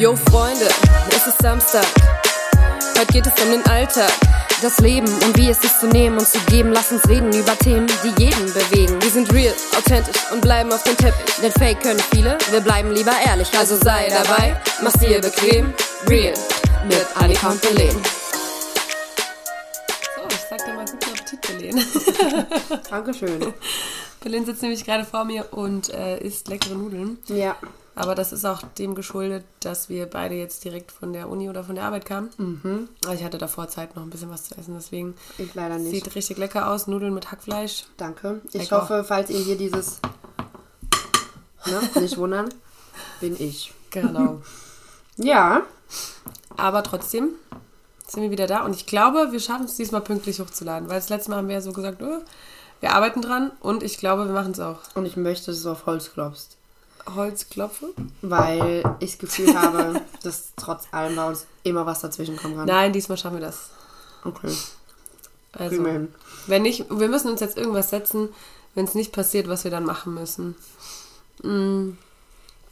Yo Freunde, es ist Samstag. Heute geht es um den Alltag. Das Leben und wie es ist zu nehmen und zu geben. Lass uns reden über Themen, die jeden bewegen. Wir sind real, authentisch und bleiben auf dem Teppich. Denn Fake können viele, wir bleiben lieber ehrlich. Also sei dabei, mach's dir bequem. Real mit Annika und Belen. So, ich sag dir mal guten Appetit, Belen. Dankeschön. Belen sitzt nämlich gerade vor mir und äh, isst leckere Nudeln. Ja. Aber das ist auch dem geschuldet, dass wir beide jetzt direkt von der Uni oder von der Arbeit kamen. Mhm. Aber ich hatte davor Zeit, noch ein bisschen was zu essen. Deswegen Ich leider nicht. sieht richtig lecker aus. Nudeln mit Hackfleisch. Danke. Ich Lecker. hoffe, falls ihr hier dieses ne, nicht wundern, bin ich. Genau. Ja. Aber trotzdem sind wir wieder da. Und ich glaube, wir schaffen es diesmal pünktlich hochzuladen. Weil das letzte Mal haben wir ja so gesagt, oh, wir arbeiten dran. Und ich glaube, wir machen es auch. Und ich möchte, dass du auf Holz klopfst. Holzklopfe? Weil ich das Gefühl habe, dass trotz allem bei uns immer was dazwischen kommen kann. Nein, diesmal schaffen wir das. Okay. Also, wenn nicht, wir müssen uns jetzt irgendwas setzen, wenn es nicht passiert, was wir dann machen müssen. Mm,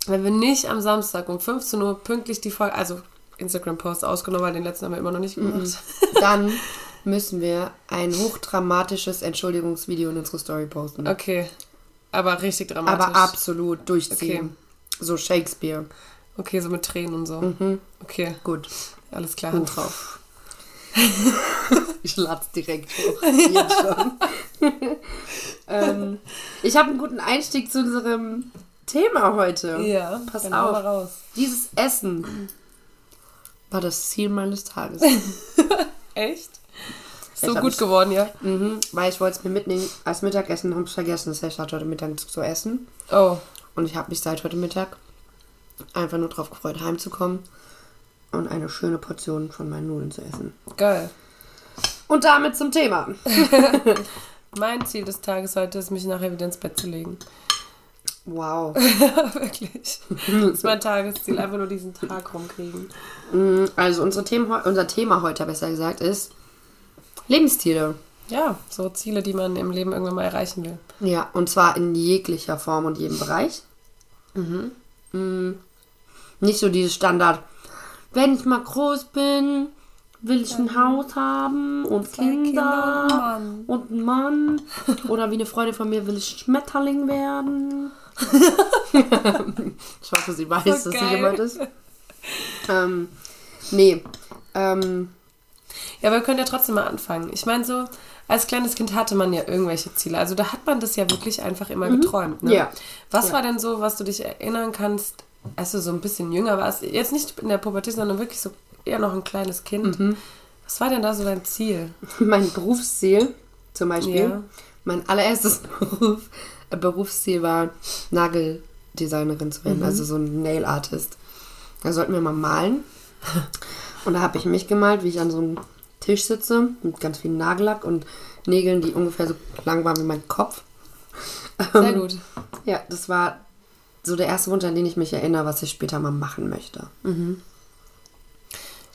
Wenn wir nicht am Samstag um 15 Uhr pünktlich die Folge, also Instagram-Post ausgenommen, weil den letzten haben wir immer noch nicht Mhm. gemacht. Dann müssen wir ein hochdramatisches Entschuldigungsvideo in unsere Story posten. Okay, aber richtig dramatisch. Aber absolut durchziehen. So Shakespeare. Okay, so mit Tränen und so. Mhm. Okay, Gut. alles klar, Hand drauf. Ich lad's direkt hoch. Jetzt schon. ähm, ich habe einen guten Einstieg zu unserem Thema heute. Ja, Pass dann auf. raus. Dieses Essen war das Ziel meines Tages. Echt? Ich So gut es- geworden, ja? mhm, weil ich wollte es mir mitnehmen als Mittagessen, habe es vergessen. Das heißt, ich hatte heute Mittag zu essen. Oh, Und ich habe mich seit heute Mittag einfach nur darauf gefreut, heimzukommen und eine schöne Portion von meinen Nudeln zu essen. geil. Und damit zum Thema. Mein Ziel des Tages heute ist, mich nachher wieder ins Bett zu legen. Wow. Wirklich. Das ist mein Tagesziel, einfach nur diesen Tag rumkriegen. Mm, Also unsere Themen, unser Thema heute, besser gesagt, ist Lebensziele. Ja, so Ziele, die man im Leben irgendwann mal erreichen will. Ja, und zwar in jeglicher Form und jedem Bereich. Mm, Nicht so dieses Standard, wenn ich mal groß bin, will ich ein Haus haben und Kinder, Kinder und einen Mann. Oder wie eine Freundin von mir will ich Schmetterling werden. ich hoffe, sie weiß, So dass sie jemand ist. Ähm, nee. Ähm, Ja, aber wir können ja trotzdem mal anfangen. Ich meine, so als kleines Kind hatte man ja irgendwelche Ziele. Also da hat man das ja wirklich einfach immer geträumt. Ne? Ja. Was Ja. war denn so, was du dich erinnern kannst, als du so ein bisschen jünger warst? Jetzt nicht in der Pubertät, sondern wirklich so eher noch ein kleines Kind. Mhm. Was war denn da so dein Ziel? mein Berufsziel zum Beispiel, Ja. mein allererstes Beruf, äh, Berufsziel war, Nageldesignerin zu Mhm. werden, also so ein Nail Artist. Da sollten wir mal malen. Und da habe ich mich gemalt, wie ich an so einem Tisch sitze mit ganz viel Nagellack und Nägeln, die ungefähr so lang waren wie mein Kopf. Sehr Ähm, gut. Ja, das war so der erste Wunsch, an den ich mich erinnere, was ich später mal machen möchte.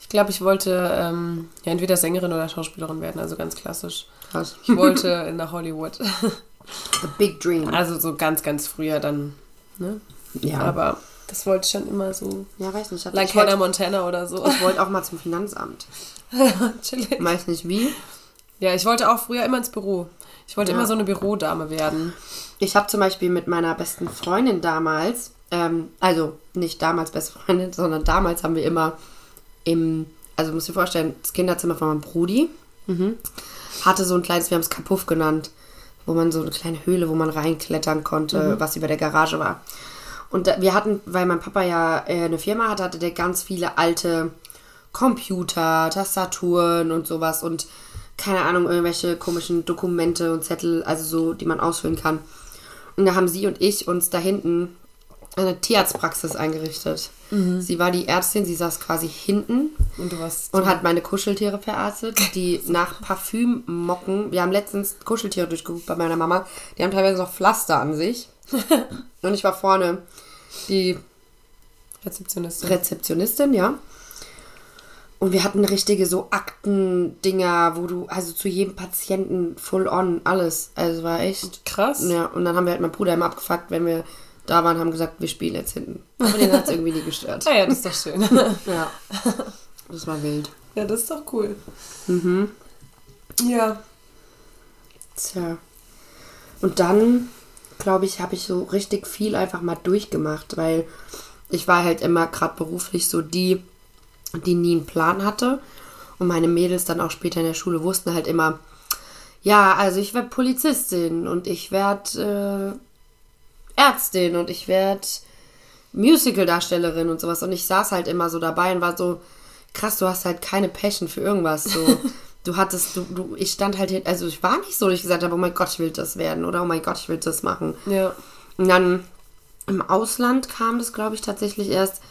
Ich glaube, ich wollte ähm, ja, entweder Sängerin oder Schauspielerin werden, also ganz klassisch. Krass. Ich wollte nach Hollywood. The big dream. Also so ganz, ganz früher dann. Ne? Ja, Aber das wollte ich schon immer so. ja weiß nicht. Like Hannah Montana oder so. ich wollte auch mal zum Finanzamt. Chillig. Weiß nicht wie. Ja, ich wollte auch früher immer ins Büro. Ich wollte Ja. immer so eine Bürodame werden. Ich habe zum Beispiel mit meiner besten Freundin damals, ähm, also nicht damals beste Freundin, sondern damals haben wir immer im, also musst dir vorstellen, das Kinderzimmer von meinem Brudi hatte so ein kleines, wir haben es Kapuff genannt, wo man so eine kleine Höhle, wo man reinklettern konnte, was über der Garage war. Und wir hatten, weil mein Papa ja äh, eine Firma hatte, hatte der ganz viele alte Computer, Tastaturen und sowas und keine Ahnung, irgendwelche komischen Dokumente und Zettel, also so, die man ausfüllen kann. Und da haben sie und ich uns da hinten eine Tierarztpraxis eingerichtet. Sie war die Ärztin, sie saß quasi hinten Und und hat meine Kuscheltiere verarztet, die nach Parfüm mocken. Wir haben letztens Kuscheltiere durchgeguckt bei meiner Mama. Die haben teilweise noch Pflaster an sich. und ich war vorne die Rezeptionistin. Rezeptionistin, ja. Und wir hatten richtige so Aktendinger, wo du, also zu jedem Patienten full on, alles. Also war echt. Krass. Ja, und dann haben wir halt meinen Bruder immer abgefuckt, wenn wir da waren, haben gesagt, wir spielen jetzt hinten. Aber den hat es irgendwie nie gestört. Ah ja, das ist doch schön. Ja. Das war wild. ja, das ist doch cool. Mhm. Ja. Tja. Und dann, glaube ich, habe ich so richtig viel einfach mal durchgemacht, weil ich war halt immer gerade beruflich so die, die nie einen Plan hatte. Und meine Mädels dann auch später in der Schule wussten halt immer, ja, also ich werde Polizistin und ich werde äh, Ärztin und ich werde Musical-Darstellerin und sowas. Und ich saß halt immer so dabei und war so, krass, du hast halt keine Passion für irgendwas. So, du hattest, du, du, ich stand halt, hin, also ich war nicht so, dass ich gesagt habe, oh mein Gott, ich will das werden oder oh mein Gott, ich will das machen. Ja. Und dann im Ausland kam das, glaube ich, tatsächlich erst,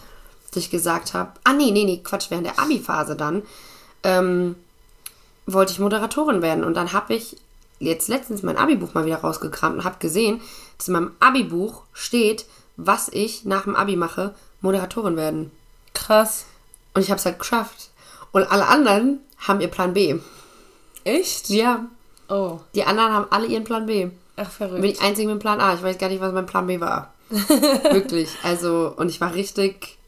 dass ich gesagt habe, ah nee, nee, nee, Quatsch, während der Abi-Phase dann, ähm, wollte ich Moderatorin werden. Und dann habe ich jetzt letztens mein Abi-Buch mal wieder rausgekramt und habe gesehen, dass in meinem Abi-Buch steht, was ich nach dem Abi mache, Moderatorin werden. Krass. Und ich habe es halt geschafft. Und alle anderen haben ihr Plan B. Echt? Ja. Oh. Die anderen haben alle ihren Plan B. Ach, Ich bin verrückt. die Einzige mit dem Plan A. Ich weiß gar nicht, was mein Plan B war. Wirklich. Also, und ich war richtig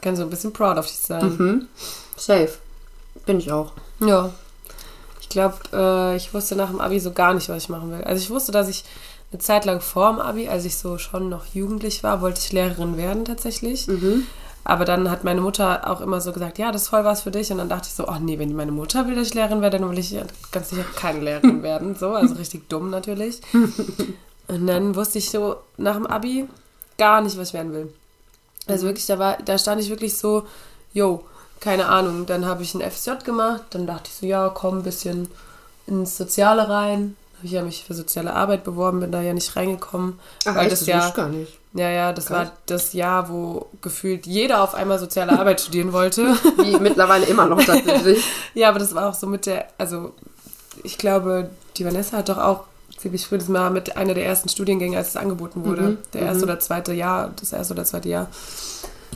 Kann so ein bisschen proud auf dich sein. Mhm. safe. Bin ich auch. Ja. Ich glaube, äh, ich wusste nach dem Abi so gar nicht, was ich machen will. Also ich wusste, dass ich eine Zeit lang vor dem Abi, als ich so schon noch jugendlich war, wollte ich Lehrerin werden tatsächlich. Aber dann hat meine Mutter auch immer so gesagt, ja, das ist voll was für dich. Und dann dachte ich so, oh nee, wenn meine Mutter will, dass ich Lehrerin werde, dann will ich ganz sicher keine Lehrerin werden. So, also richtig dumm natürlich. Und dann wusste ich so nach dem Abi gar nicht, was ich werden will. Also wirklich, da war, da stand ich wirklich so, yo, keine Ahnung. Dann habe ich ein FSJ gemacht, dann dachte ich so, ja, komm ein bisschen ins Soziale rein. Habe ich ja mich für soziale Arbeit beworben, bin da ja nicht reingekommen. weil echt? das wusste ja, ich gar nicht. ja, ja, das Krass. war das Jahr, wo gefühlt jeder auf einmal soziale Arbeit studieren wollte. Wie mittlerweile immer noch tatsächlich. Ja, aber das war auch so mit der, also ich glaube, die Vanessa hat doch auch ziemlich früh, das war mit einer der ersten Studiengänge, als es angeboten wurde. Der erste oder zweite Jahr, das erste oder zweite Jahr.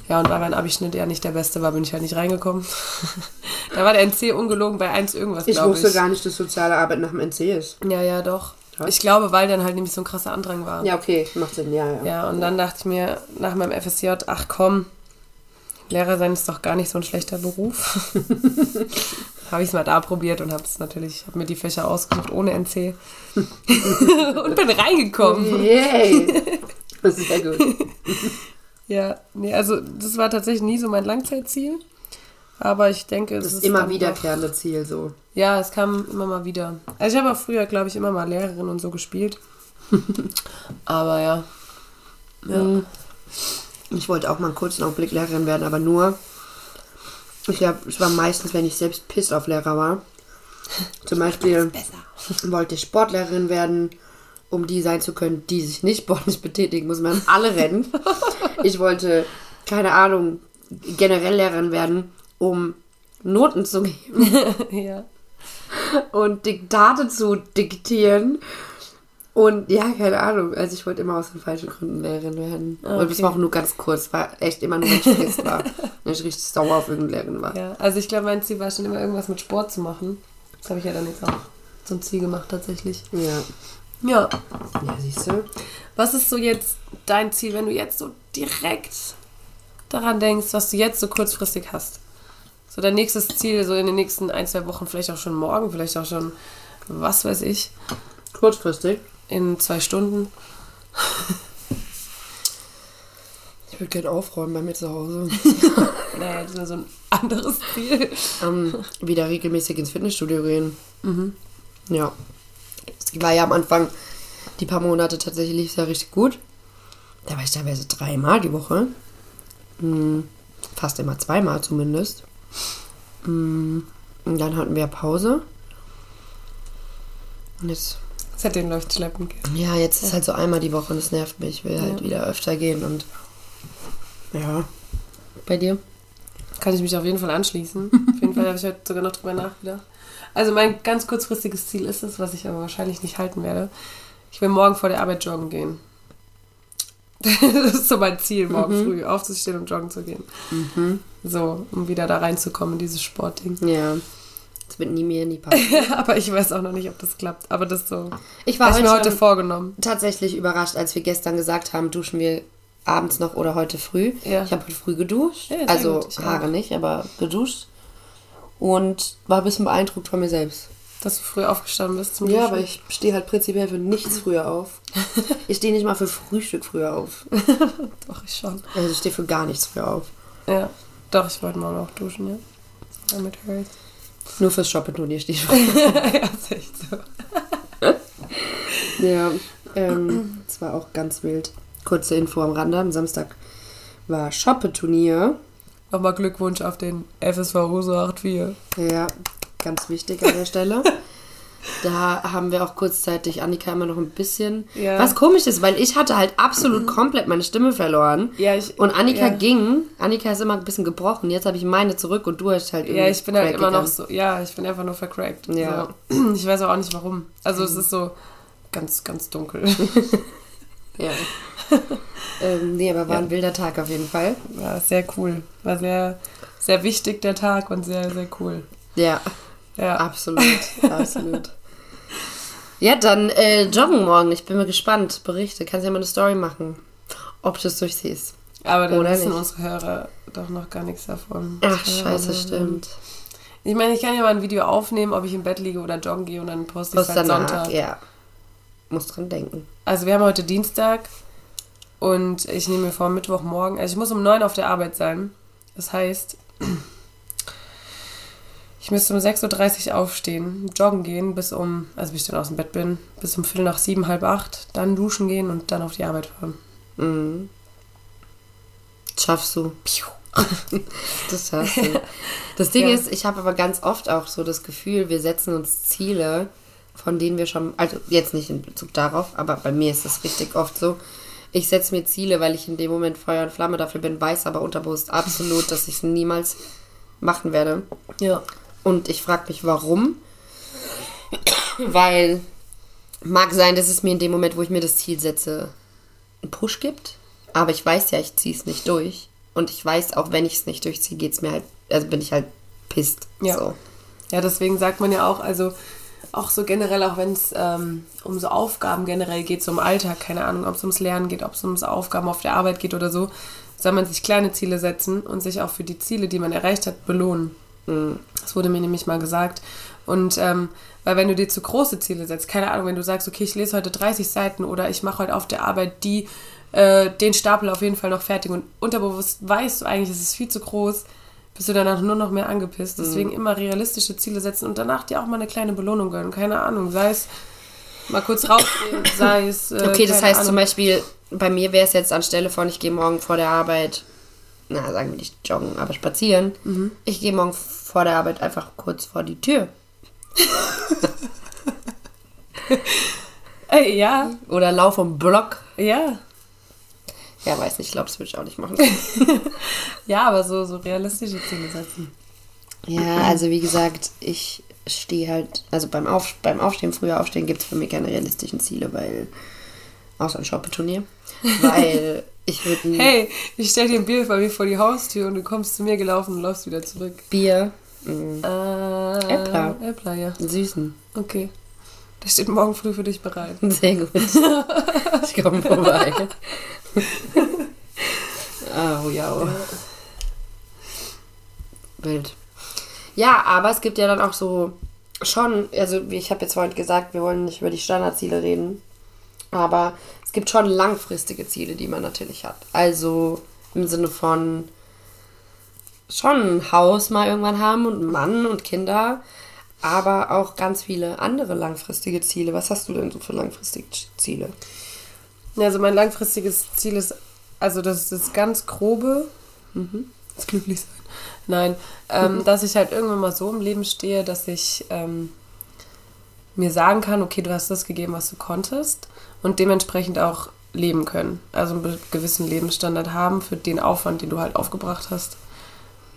Ja, und weil mein Abischnitt ja nicht der beste war, bin ich halt nicht reingekommen. da war der NC ungelogen bei 1 irgendwas, Ich wusste ich. gar nicht, dass soziale Arbeit nach dem NC ist. Ja, ja, doch. Krass. Ich glaube, weil dann halt nämlich so ein krasser Andrang war. Ja, okay, macht Sinn, ja, ja. Ja, und dann dachte ich mir nach meinem FSJ, ach komm, Lehrer sein ist doch gar nicht so ein schlechter Beruf. habe ich es mal da probiert und habe es natürlich, habe mir die Fächer ausgesucht ohne NC und bin reingekommen. Yay! Das ist sehr gut. Ja, nee, also das war tatsächlich nie so mein Langzeitziel. Aber ich denke, es Das ist immer wiederkehrende Ziel so. Ja, es kam immer mal wieder. Also ich habe auch früher, glaube ich, immer mal Lehrerin und so gespielt. Aber ja. Ja. Ich wollte auch mal einen kurzen Augenblick Lehrerin werden, aber nur. Ich glaube, es war meistens, wenn ich selbst piss auf Lehrer war. Zum Beispiel wollte ich Sportlehrerin werden, um die sein zu können, die sich nicht sportlich betätigen, muss man alle rennen. Ich wollte, keine Ahnung, generell Lehrerin werden, um Noten zu geben ja. und Diktate zu diktieren. Und ja, keine Ahnung. Also ich wollte immer aus den falschen Gründen Lehrerin werden. Und das okay. war auch nur ganz kurz. War echt immer nur, wenn ich fest war. Wenn ich richtig sauer auf irgendeine Lehrerin war. Ja, also ich glaube, mein Ziel war schon immer irgendwas mit Sport zu machen. Das habe ich ja dann jetzt auch zum Ziel gemacht tatsächlich. Ja. Ja. Ja, siehst du? Was ist so jetzt dein Ziel, wenn du jetzt so direkt daran denkst, was du jetzt so kurzfristig hast? So dein nächstes Ziel, so in den nächsten ein, zwei Wochen, vielleicht auch schon morgen, vielleicht auch schon, was weiß ich, Kurzfristig. In zwei Stunden. Ich würde gerne aufräumen bei mir zu Hause. Naja, das ist so ein anderes Ziel. ähm, wieder regelmäßig ins Fitnessstudio gehen. Ja. Es war ja am Anfang, die paar Monate tatsächlich lief es ja richtig gut. Da war ich teilweise dreimal die Woche. Hm, fast immer zweimal zumindest. Hm, und dann hatten wir Pause. Und jetzt, Seitdem läuft schleppend. ja, jetzt ist halt so einmal die Woche und das nervt mich. Ich will halt Ja. wieder öfter gehen und ja. Bei dir? Kann ich mich auf jeden Fall anschließen. Auf jeden Fall habe ich heute sogar noch drüber nachgedacht. Also mein ganz kurzfristiges Ziel ist es, was ich aber wahrscheinlich nicht halten werde. Ich will morgen vor der Arbeit joggen gehen. Das ist so mein Ziel, morgen früh aufzustehen und joggen zu gehen. So, um wieder da reinzukommen in dieses Sportding. Ja. Das wird nie mir nie passieren. aber ich weiß auch noch nicht, ob das klappt. Aber das so. Ich war heute, mir heute vorgenommen. tatsächlich überrascht, als wir gestern gesagt haben, duschen wir abends noch oder heute früh. Ja. Ich habe heute früh geduscht. Ja, also gut, ich auch. Haare nicht, aber geduscht. Und war ein bisschen beeindruckt von mir selbst. Dass du früh aufgestanden bist zum Ja, Duschen. aber ich stehe halt prinzipiell für nichts früher auf. Ich stehe nicht mal für Frühstück früher auf. Doch, ich schon. Also ich stehe für gar nichts früher auf. Ja. Doch, ich wollte morgen auch duschen, ja. Damit hört. Nur fürs ich früher. ja, ist echt so. Ja, ähm, das war auch ganz wild. Kurze Info am Rande. Am Samstag war Shoppe-Turnier. Nochmal Glückwunsch auf den FSV Rose 84. Ja, ganz wichtig an der Stelle. Da haben wir auch kurzzeitig Annika immer noch ein bisschen. Ja. Was komisch ist, weil ich hatte halt absolut komplett meine Stimme verloren. Ja, ich- Und Annika ja. ging. Annika ist immer ein bisschen gebrochen. Jetzt habe ich meine zurück und du hast halt Ja, ich bin halt immer noch gegangen. so, ja, ich bin einfach nur vercrackt. Ja. So. Ich weiß auch nicht warum. Also es ist so ganz, ganz dunkel. Ja. ähm, nee, aber war ein wilder Tag auf jeden Fall. War sehr cool. War sehr, sehr wichtig der Tag und sehr, sehr cool. Ja, Ja. absolut. absolut. Ja, dann äh, joggen morgen. Ich bin mal gespannt. Berichte. Kannst ja mal eine Story machen. Ob du es durchziehst. Aber dann Oder wissen nicht. unsere Hörer doch noch gar nichts davon. Ach, scheiße, stimmt. Ich meine, ich kann ja mal ein Video aufnehmen, ob ich im Bett liege oder joggen gehe und dann poste ich es halt Sonntag. ja. Muss dran denken. Also wir haben heute Dienstag und ich nehme mir vor, Mittwochmorgen, also ich muss um 9 auf der Arbeit sein. Das heißt, ich müsste um 6.30 Uhr aufstehen, joggen gehen, bis um, also bis ich dann aus dem Bett bin, bis um Viertel nach sieben, halb acht, dann duschen gehen und dann auf die Arbeit fahren. Mhm. Schaffst du. Das schaffst du. Das Ding Ja. ist, ich habe aber ganz oft auch so das Gefühl, wir setzen uns Ziele, von denen wir schon, also jetzt nicht in Bezug darauf, aber bei mir ist das richtig oft so. Ich setze mir Ziele, weil ich in dem Moment Feuer und Flamme dafür bin, weiß aber unterbewusst absolut, dass ich es niemals machen werde. Ja. Und ich frage mich, warum? Weil mag sein, dass es mir in dem Moment, wo ich mir das Ziel setze, einen Push gibt. Aber ich weiß ja, ich ziehe es nicht durch. Und ich weiß, auch wenn ich es nicht durchziehe, geht es mir halt, also bin ich halt pisst. Ja. So. Ja, deswegen sagt man ja auch, also auch so generell, auch wenn es ähm, um so Aufgaben generell geht, so im Alltag, keine Ahnung, ob es ums Lernen geht, ob es ums Aufgaben auf der Arbeit geht oder so, soll man sich kleine Ziele setzen und sich auch für die Ziele, die man erreicht hat, belohnen. Das wurde mir nämlich mal gesagt. Und ähm, weil wenn du dir zu große Ziele setzt, keine Ahnung, wenn du sagst, okay, ich lese heute 30 Seiten oder ich mache heute auf der Arbeit die, äh, den Stapel auf jeden Fall noch fertig und unterbewusst weißt du eigentlich, es ist viel zu groß, bist du danach nur noch mehr angepisst. Deswegen immer realistische Ziele setzen und danach dir auch mal eine kleine Belohnung gönnen. Keine Ahnung, sei es mal kurz rausgehen, sei es. Äh, Okay, das heißt Ahnung. zum Beispiel, bei mir wäre es jetzt anstelle von, ich gehe morgen vor der Arbeit, na, sagen wir nicht joggen, aber spazieren. Mhm. Ich gehe morgen vor der Arbeit einfach kurz vor die Tür. Ey, ja, Oder lauf um Block. ja. Ja, weiß nicht, ich glaube, das würde ich auch nicht machen. Ja, aber so, so realistische Ziele setzen. Ja, also wie gesagt, ich stehe halt, also beim, Auf, beim Aufstehen, früher Aufstehen gibt es für mich keine realistischen Ziele, weil, außer ein Shoppe-Turnier, weil ich würde Hey, ich stell dir ein Bier bei mir vor die Haustür und du kommst zu mir gelaufen und läufst wieder zurück. Bier, mh, Äh, Äppler. Äppler, ja. süßen. Okay. Das steht morgen früh für dich bereit. Sehr gut. Ich komme vorbei. oh ja. oh. Wild. Ja, aber es gibt ja dann auch so schon, also wie ich habe jetzt heute gesagt, wir wollen nicht über die Standardziele reden, aber es gibt schon langfristige Ziele, die man natürlich hat. Also im Sinne von schon ein Haus mal irgendwann haben und einen Mann und Kinder, aber auch ganz viele andere langfristige Ziele. Was hast du denn so für langfristige Ziele? Also mein langfristiges Ziel ist, also das ist das ganz grobe, das glücklich sein. Nein, ähm, dass ich halt irgendwann mal so im Leben stehe, dass ich ähm, mir sagen kann, okay, du hast das gegeben, was du konntest und dementsprechend auch leben können. Also einen gewissen Lebensstandard haben für den Aufwand, den du halt aufgebracht hast.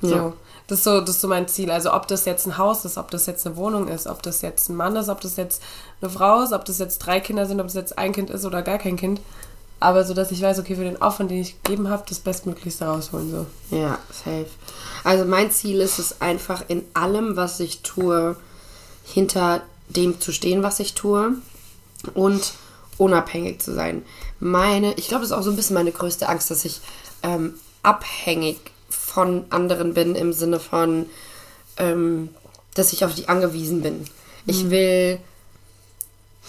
So. Ja. Das, ist so, das ist so mein Ziel. Also ob das jetzt ein Haus ist, ob das jetzt eine Wohnung ist, ob das jetzt ein Mann ist, ob das jetzt eine Frau ist, ob das jetzt drei Kinder sind, ob es jetzt ein Kind ist oder gar kein Kind. Aber so, dass ich weiß, okay, für den Aufwand, den ich gegeben habe, das Bestmöglichste rausholen. So. Ja, safe. Also mein Ziel ist es einfach in allem, was ich tue, hinter dem zu stehen, was ich tue und unabhängig zu sein. Meine, ich glaube, das ist auch so ein bisschen meine größte Angst, dass ich ähm, abhängig von anderen bin im Sinne von, ähm, dass ich auf die angewiesen bin. Ich will,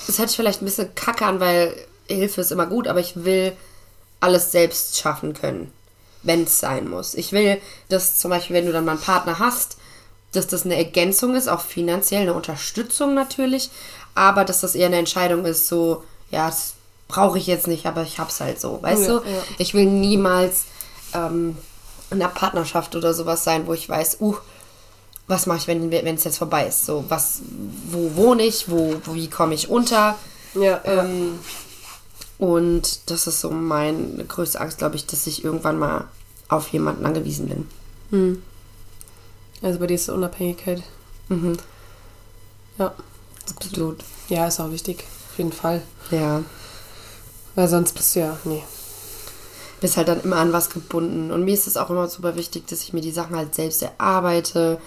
das hört sich vielleicht ein bisschen kacke an, weil Hilfe ist immer gut, aber ich will alles selbst schaffen können, wenn es sein muss. Ich will, dass zum Beispiel, wenn du dann mal einen Partner hast, dass das eine Ergänzung ist, auch finanziell eine Unterstützung natürlich, aber dass das eher eine Entscheidung ist, so, ja, das brauche ich jetzt nicht, aber ich hab's halt so, weißt Ja, du? ja. Ich will niemals ähm, in einer Partnerschaft oder sowas sein, wo ich weiß, uh, was mache ich, wenn es jetzt vorbei ist? So, was, wo wohne ich, wo, wie komme ich unter? Ja, Ähm, und das ist so meine größte Angst, glaube ich, dass ich irgendwann mal auf jemanden angewiesen bin. Also bei dir ist Unabhängigkeit. Mhm. Ja. Absolut. Ja, ist auch wichtig. Auf jeden Fall. Ja. Weil sonst bist du ja, nee. Bist halt dann immer an was gebunden. Und mir ist es auch immer super wichtig, dass ich mir die Sachen halt selbst erarbeite.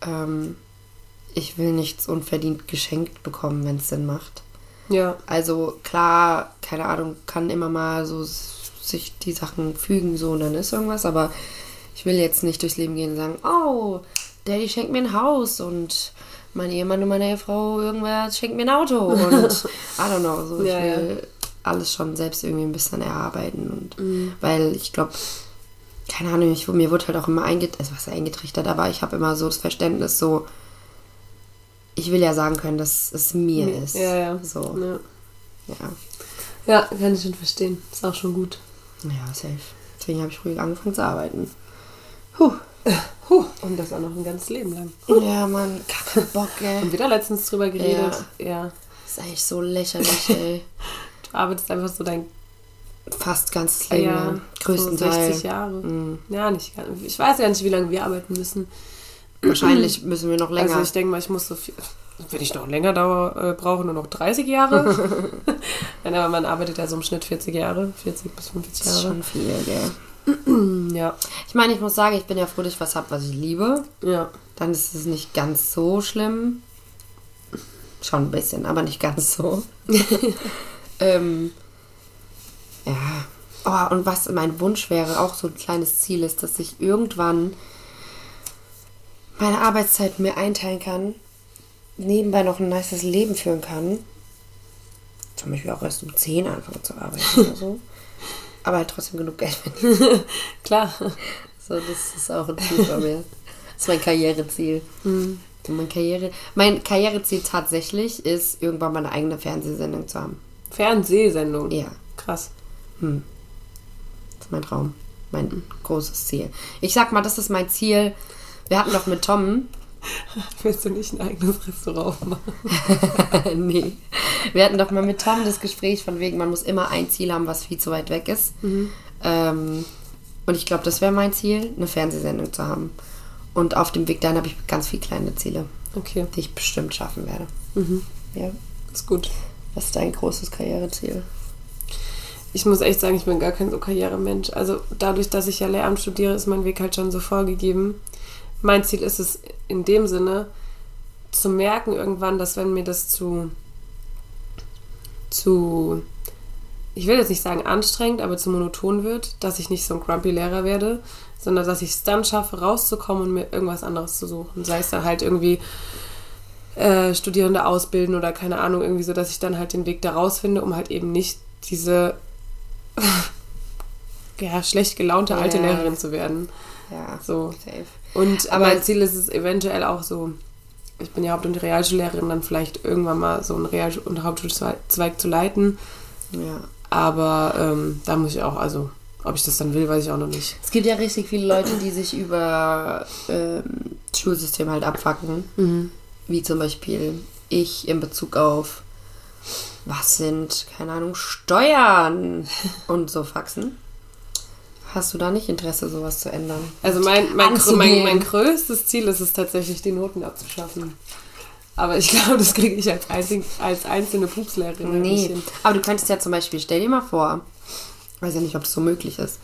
Ähm, ich will nichts unverdient geschenkt bekommen, wenn es Sinn macht. Ja. Also klar, keine Ahnung, kann immer mal so sich die Sachen fügen, so und dann ist irgendwas, aber ich will jetzt nicht durchs Leben gehen und sagen, oh, Daddy schenkt mir ein Haus und mein Ehemann und meine Ehefrau, irgendwer schenkt mir ein Auto und I don't know, so ich Ja, ja. will alles schon selbst irgendwie ein bisschen erarbeiten und Mhm. weil ich glaube, keine Ahnung, ich, mir wurde halt auch immer eingetrichtert, also was eingetrichtert, aber ich habe immer so das Verständnis so, ich will ja sagen können, dass es mir ist. Ja, ja. So. Ja. Ja. ja, kann ich schon verstehen. Ist auch schon gut. Ja, safe. Deswegen habe ich früh angefangen zu arbeiten. Puh. Huh. Und das auch noch ein ganzes Leben lang. Ja, Mann, keinen Bock, ey. Und wieder letztens drüber geredet. Ja. Das ist eigentlich so lächerlich, ey. Du arbeitest einfach so dein Fast ganzes Leben ja, lang. Größten so Teil. 60 Jahre. Mhm. Ja, nicht ganz. Ich weiß ja nicht, wie lange wir arbeiten müssen. Wahrscheinlich müssen wir noch länger. Also ich denke mal, ich muss so viel. Wenn ich noch länger dauer, äh, brauche, nur noch 30 Jahre. Nein, aber man arbeitet ja so im Schnitt 40 Jahre, 40 bis 50 das ist Jahre. schon viel, gell. Ja, Ich meine, ich muss sagen, ich bin ja froh, dass ich was habe, was ich liebe. ja. Dann ist es nicht ganz so schlimm. Schon ein bisschen, aber nicht ganz so. ähm, ja. Oh, und was mein Wunsch wäre, auch so ein kleines Ziel ist, dass ich irgendwann meine Arbeitszeit mir einteilen kann, nebenbei noch ein nices Leben führen kann. Zum Beispiel auch erst um 10 anfangen zu arbeiten oder so. Aber halt trotzdem genug Geld mit. Klar. So, das ist auch ein Ziel von mir. Das ist mein Karriereziel. Mein, Karriere, mein Karriereziel tatsächlich ist, irgendwann mal eine eigene Fernsehsendung zu haben. Fernsehsendung. Ja, Krass. das ist mein Traum. Mein großes Ziel. Ich sag mal, das ist mein Ziel. Wir hatten doch mit Tom, Willst du nicht ein eigenes Restaurant machen? nee, wir hatten doch mal mit Tom das Gespräch von wegen, man muss immer ein Ziel haben, was viel zu weit weg ist. Ähm, und ich glaube, das wäre mein Ziel, eine Fernsehsendung zu haben. Und auf dem Weg dahin habe ich ganz viele kleine Ziele. Okay, die ich bestimmt schaffen werde. Ja. ist gut. Was ist dein großes Karriereziel? Ich muss echt sagen, ich bin gar kein so Karrieremensch. Also dadurch, dass ich ja Lehramt studiere, ist mein Weg halt schon so vorgegeben. Mein Ziel ist es in dem Sinne, zu merken irgendwann, dass wenn mir das zu, zu, ich will jetzt nicht sagen anstrengend, aber zu monoton wird, dass ich nicht so ein grumpy Lehrer werde, sondern dass ich es dann schaffe, rauszukommen und mir irgendwas anderes zu suchen. Sei es dann halt irgendwie äh, Studierende ausbilden oder keine Ahnung, irgendwie so, dass ich dann halt den Weg da rausfinde, um halt eben nicht diese ja, schlecht gelaunte alte Ja. Lehrerin zu werden. Ja, So. safe. Und Aber- mein Ziel ist es eventuell auch so, ich bin ja Haupt- und Realschullehrerin, dann vielleicht irgendwann mal so einen Real- und Hauptschulzweig zu leiten. Ja. Aber ähm, da muss ich auch, also ob ich das dann will, weiß ich auch noch nicht. Es gibt ja richtig viele Leute, die sich über ähm, Schulsystem halt abfacken. Wie zum Beispiel ich in Bezug auf was sind, keine Ahnung, Steuern und so Faxen. Hast du da nicht Interesse, sowas zu ändern? Also mein, mein, mein, mein größtes Ziel ist es tatsächlich, die Noten abzuschaffen. Aber ich glaube, das kriege ich als, einzig, als einzelne Pupslehrerin nicht Nee, hin. aber du könntest ja zum Beispiel, stell dir mal vor, weiß ja nicht, ob das so möglich ist.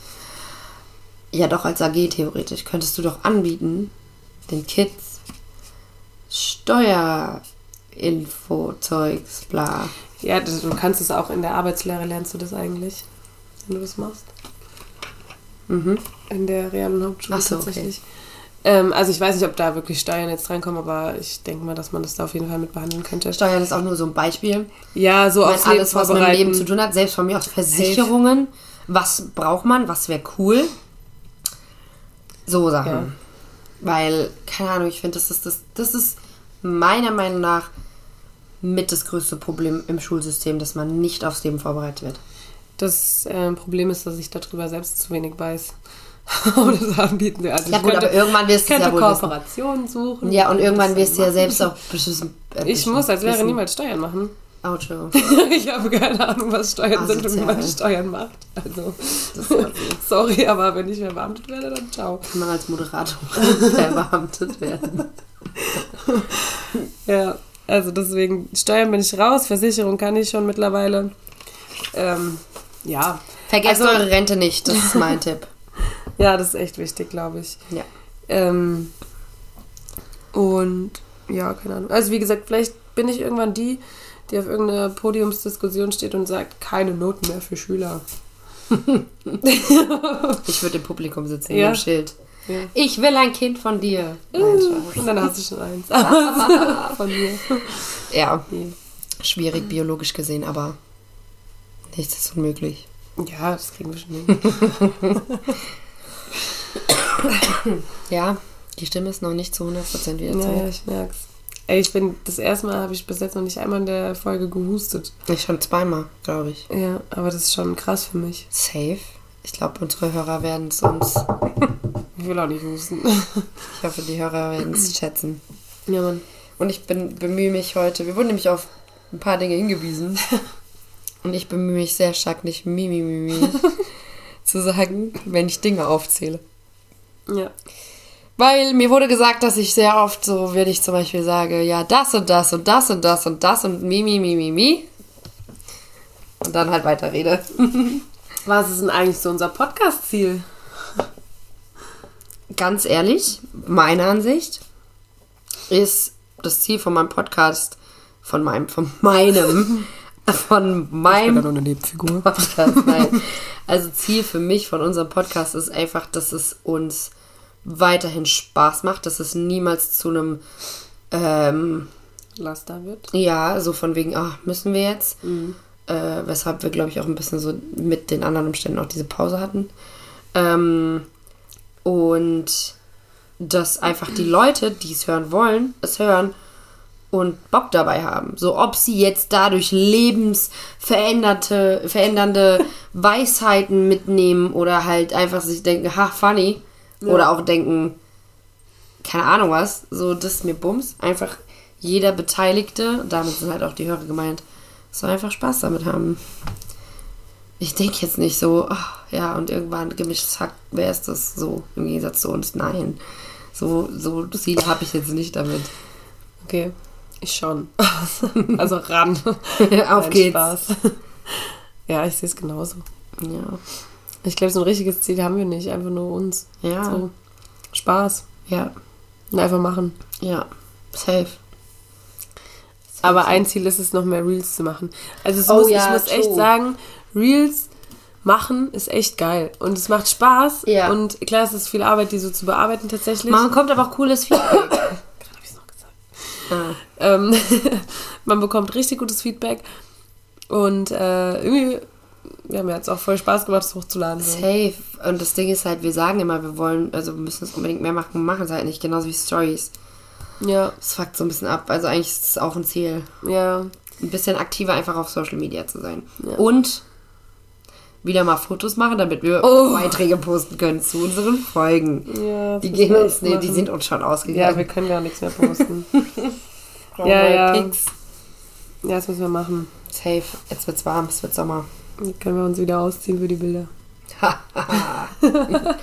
Ja, doch, als AG theoretisch könntest du doch anbieten, den Kids Steuerinfo-Zeugs, bla. Ja, das, du kannst es auch in der Arbeitslehre, lernst du das eigentlich, wenn du das machst. In der realen Hauptschule Ach so, okay. tatsächlich. Ähm, also ich weiß nicht, ob da wirklich Steuern jetzt reinkommen, aber ich denke mal, dass man das da auf jeden Fall mit behandeln könnte. Steuern ist auch nur so ein Beispiel. Ja, so Leben alles, was mit dem vorbereiten. Leben zu tun hat, selbst von mir aus Versicherungen. Was braucht man? Was wäre cool? So Sachen. Ja. Weil, keine Ahnung, ich finde, das ist, das, das ist meiner Meinung nach mit das größte Problem im Schulsystem, dass man nicht aufs Leben vorbereitet wird. Das äh, Problem ist, dass ich darüber selbst zu wenig weiß. um das anbieten will. Also Ja ich gut, könnte, aber irgendwann wirst du ja wohl. Kooperationen suchen. Ja, und irgendwann wirst du ja selbst auch beschissen. äh, Ich muss als wissen. niemals Steuern machen. Auto. ich habe keine Ahnung, was Steuern sind und wie man Asozial. Steuern macht. Also, sorry, aber wenn ich verbeamtet werde, dann ciao. Kann man als Moderator verbeamtet werden. Ja, also deswegen, Steuern bin ich raus, Versicherung kann ich schon mittlerweile. Ähm, ja. Vergesst Also- eure Rente nicht, das ist mein Tipp. Ja, das ist echt wichtig, glaube ich. Ja. Ähm, und ja, keine Ahnung. Also wie gesagt, vielleicht bin ich irgendwann die, die auf irgendeiner Podiumsdiskussion steht und sagt, keine Noten mehr für Schüler. Ich würde im Publikum sitzen Ja. mit dem Schild. Ja. Ich will ein Kind von dir. Nein, Spaß. Und dann hast du schon eins. Von mir. ja, Nee. schwierig biologisch gesehen, aber nichts ist unmöglich. Ja, das kriegen wir schon hin. Ja, die Stimme ist noch nicht zu 100% wieder zurück. ja, ich merk's. Ey, ich bin, das erste Mal habe ich bis jetzt noch nicht einmal in der Folge gehustet. Ich schon zweimal, glaube ich. Ja, aber das ist schon krass für mich. Safe. Ich glaube, unsere Hörer werden es uns. Ich will auch nicht husten. Ich hoffe, die Hörer werden es schätzen. ja, Mann. Und ich bin, bemühe mich heute. Wir wurden nämlich auf ein paar Dinge hingewiesen. Und ich bemühe mich sehr stark, nicht Mimi, Mimi zu sagen, wenn ich Dinge aufzähle. Ja. Weil mir wurde gesagt, dass ich sehr oft so, wenn ich zum Beispiel sage, ja, das und das und das und das und das und mi, mi, mi, mi, mi. Und dann halt weiterrede. Was ist denn eigentlich so unser Podcast-Ziel? Ganz ehrlich, meine Ansicht ist das Ziel von meinem Podcast, von meinem, von meinem, von meinem nur eine Nebenfigur. Podcast, nein. Also Ziel für mich von unserem Podcast ist einfach, dass es uns weiterhin Spaß macht, dass es niemals zu einem, ähm, Laster wird. ja, so von wegen, ach, müssen wir jetzt. Äh, weshalb wir, glaube ich, auch ein bisschen so mit den anderen Umständen auch diese Pause hatten. Ähm, und dass einfach die Leute, die es hören wollen, es hören und Bock dabei haben. So ob sie jetzt dadurch lebensveränderte, verändernde Weisheiten mitnehmen oder halt einfach sich denken, ha, funny. Oder auch denken, keine Ahnung was, so das ist mir Bums. Einfach jeder Beteiligte, damit sind halt auch die Hörer gemeint, soll einfach Spaß damit haben. Ich denke jetzt nicht so, ach, ja, und irgendwann gemischtes Hack, wer ist das so im Gegensatz zu uns? Nein. So, so Ziele habe ich jetzt nicht damit. Okay, ich schon. also ran. Auf geht's. Spaß. Ja, ich sehe es genauso. Ja. Ich glaube, so ein richtiges Ziel haben wir nicht. Einfach nur uns. Ja. So. Spaß. Ja. Und einfach machen. Ja. Safe. Aber ein Ziel ist es, noch mehr Reels zu machen. Also Oh muss, ja, ich muss echt true. sagen, Reels machen ist echt geil. Und es macht Spaß. Ja. Und klar, es ist viel Arbeit, die so zu bearbeiten tatsächlich. Man kommt aber auch cooles Feedback. Gerade habe ich es noch Ähm, man bekommt richtig gutes Feedback. Und äh, irgendwie, wir haben ja jetzt auch voll Spaß gemacht, das hochzuladen. So. Safe. Und das Ding ist halt, wir sagen immer, wir wollen, also wir müssen es unbedingt mehr machen, machen es halt nicht, genauso wie Stories. Ja, Das fuckt so ein bisschen ab. Also eigentlich ist es auch ein Ziel, ja. ein bisschen aktiver einfach auf Social Media zu sein. Und wieder mal Fotos machen, damit wir Oh. Beiträge posten können zu unseren Folgen. ja Die gehen uns, nee, die sind uns schon Ja, ausgegangen. wir können gar nichts mehr posten. Ja, ja. Pics. ja, das müssen wir machen. Safe. Jetzt wird's warm, es wird Sommer. Dann können wir uns wieder ausziehen für die Bilder.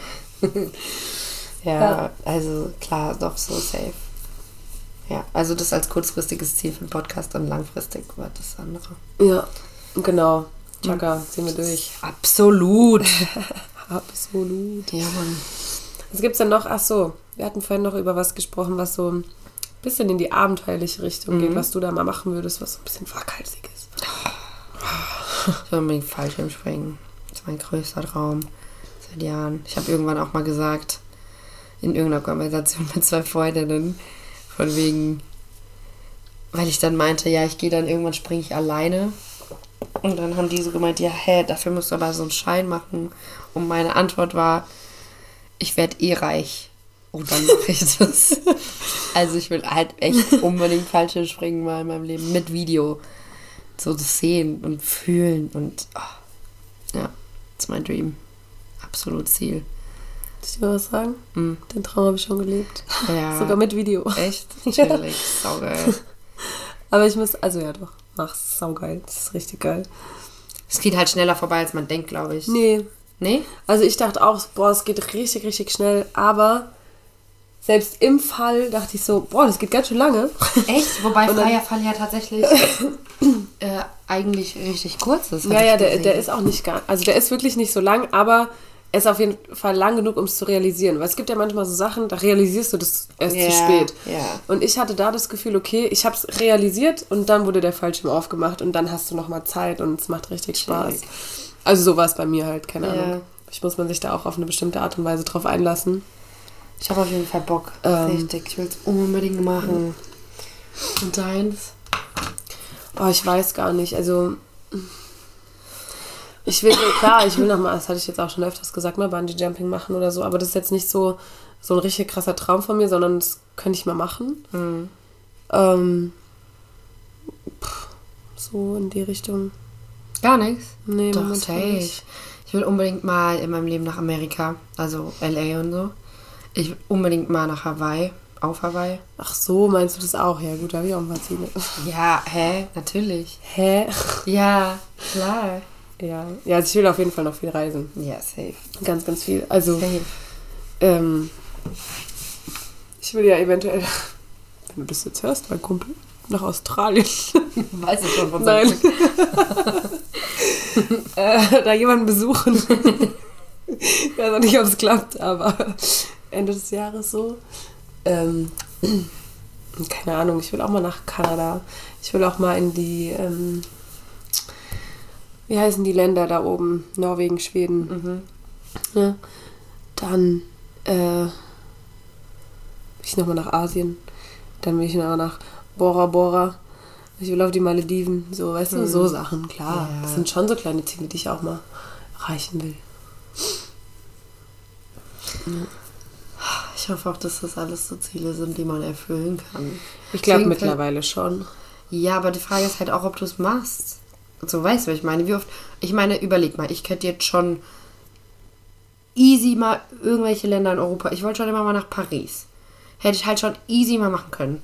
Ja, Ja. also klar, doch so safe. Ja, also das als kurzfristiges Ziel für den Podcast und langfristig war das andere. Ja, genau. Chaka, ziehen wir durch. Absolut. Absolut. ja, Mann. Was gibt's denn noch? Ach so, wir hatten vorhin noch über was gesprochen, was so ein bisschen in die abenteuerliche Richtung geht, was du da mal machen würdest, was so ein bisschen waghalsig ist. Ich will unbedingt Fallschirmspringen. Das ist mein größter Traum seit Jahren. Ich habe irgendwann auch mal gesagt, in irgendeiner Konversation mit zwei Freundinnen, von wegen, weil ich dann meinte, ja, ich gehe dann irgendwann springe ich alleine. Und dann haben die so gemeint, ja, hä, dafür musst du aber so einen Schein machen. Und meine Antwort war, ich werde eh reich. Und dann mache ich das. also ich will halt echt unbedingt Fallschirmspringen mal in meinem Leben mit Video so das sehen und fühlen und oh, ja, das ist mein Dream. Absolut Ziel. Soll ich dir was sagen? Mhm. Den Traum habe ich schon gelebt. Ja, Sogar mit Video. echt chillig, saugeil. Aber ich muss, also ja doch, mach's saugeil. Das ist richtig geil. Es geht halt schneller vorbei, als man denkt, glaube ich. Nee, Nee? also ich dachte auch, boah, es geht richtig, richtig schnell, aber selbst im Fall dachte ich so, boah, das geht ganz schön lange. Echt? Wobei dann- freier Fall ja tatsächlich äh, eigentlich richtig kurz ist. Ja, ja, der, der ist auch nicht gar, also der ist wirklich nicht so lang, aber er ist auf jeden Fall lang genug, um es zu realisieren. Weil es gibt ja manchmal so Sachen, da realisierst du das erst Ja, zu spät. ja. Und ich hatte da das Gefühl, okay, ich habe es realisiert und dann wurde der Fallschirm aufgemacht und dann hast du nochmal Zeit und es macht richtig Spaß. Chillig. Also so war es bei mir halt, keine Ja. Ahnung. Ich muss man sich da auch auf eine bestimmte Art und Weise drauf einlassen. Ich habe auf jeden Fall Bock. Ähm. richtig. Ich will es unbedingt machen. Und deins? Oh, ich weiß gar nicht. Also ich will, klar, ich will nochmal, das hatte ich jetzt auch schon öfters gesagt, mal Bungee Jumping machen oder so, aber das ist jetzt nicht so, so ein richtig krasser Traum von mir, sondern das könnte ich mal machen. Mhm. Ähm, pff, so in die Richtung. Gar nichts. Nee, Doch, safe. nicht. Ich will unbedingt mal in meinem Leben nach Amerika, also LA und so. Ich will unbedingt mal nach Hawaii, auf Hawaii. Ach so, meinst du das auch? Ja, gut, da habe ich auch ein paar Ziele. Ja, hä? Natürlich. Hä? Ja, klar. Ja. ja, also ich will auf jeden Fall noch viel reisen. Ja, safe. Ganz, ganz viel. Also, Safe. ähm, ich will ja eventuell, wenn du das jetzt hörst, mein Kumpel, nach Australien. Weiß ich schon von Nein. äh, da jemanden besuchen. ich weiß auch nicht, ob es klappt, aber Ende des Jahres so. Ähm, keine Ahnung, ich will auch mal nach Kanada. Ich will auch mal in die, ähm, wie heißen die Länder da oben? Norwegen, Schweden. Mhm. Ja. Dann äh, will ich nochmal nach Asien. Dann will ich noch nach Bora Bora. Ich will auf die Malediven. So, weißt du, so Sachen, klar. Ja. Das sind schon so kleine Ziele, die ich auch mal erreichen will. Ich hoffe auch, dass das alles so Ziele sind, die man erfüllen kann. Ich glaube mittlerweile schon. Ja, aber die Frage ist halt auch, ob du es machst. So, weißt du, was ich meine? Wie oft. Ich meine, überleg mal, ich könnte jetzt schon easy mal irgendwelche Länder in Europa. Ich wollte schon immer mal nach Paris. Hätte ich halt schon easy mal machen können.